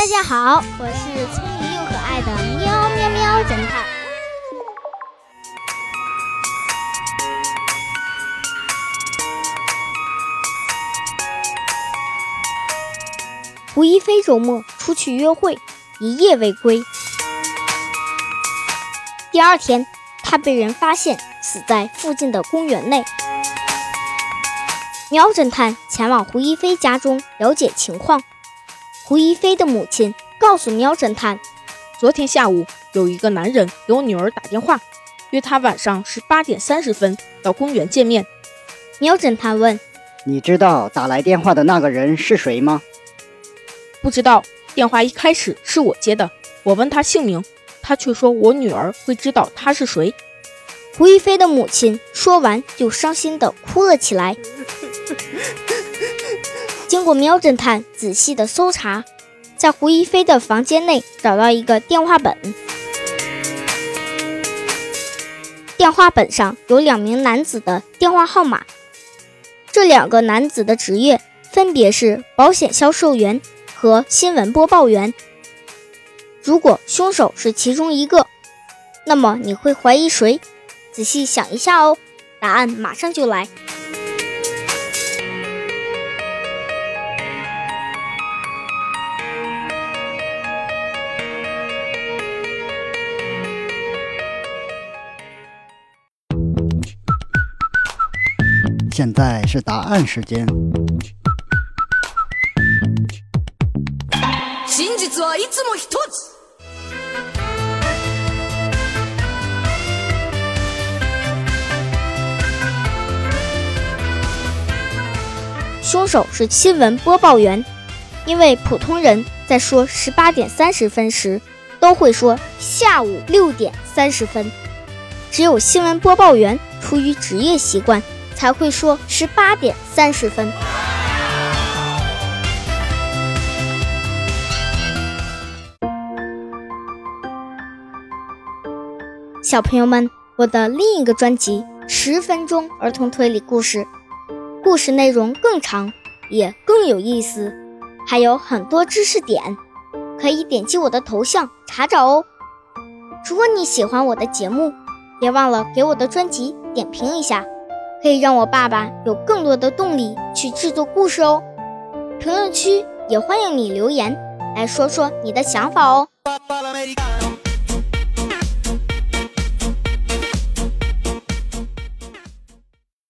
大家好，我是聪明又可爱的喵喵喵侦探。胡一菲周末出去约会，一夜未归。第二天，他被人发现死在附近的公园内。喵侦探前往胡一菲家中了解情况。胡一菲的母亲告诉喵侦探，昨天下午有一个男人给我女儿打电话，约她晚上十八点三十分到公园见面。喵侦探问：“你知道打来电话的那个人是谁吗？”“不知道。”电话一开始是我接的，我问他姓名，他却说我女儿会知道他是谁。胡一菲的母亲说完就伤心地哭了起来。经过喵侦探仔细的搜查，在胡一菲的房间内找到一个电话本，电话本上有两名男子的电话号码，这两个男子的职业分别是保险销售员和新闻播报员。如果凶手是其中一个，那么你会怀疑谁？仔细想一下哦，答案马上就来。现在是答案时间。凶手是新闻播报员，因为普通人在说十八点三十分时，都会说下午六点三十分，只有新闻播报员出于职业习惯。才会说十八点三十分。小朋友们，我的另一个专辑《十分钟儿童推理故事》，故事内容更长，也更有意思，还有很多知识点，可以点击我的头像查找哦。如果你喜欢我的节目，别忘了给我的专辑点评一下。可以让我爸爸有更多的动力去制作故事哦。评论区也欢迎你留言来说说你的想法哦。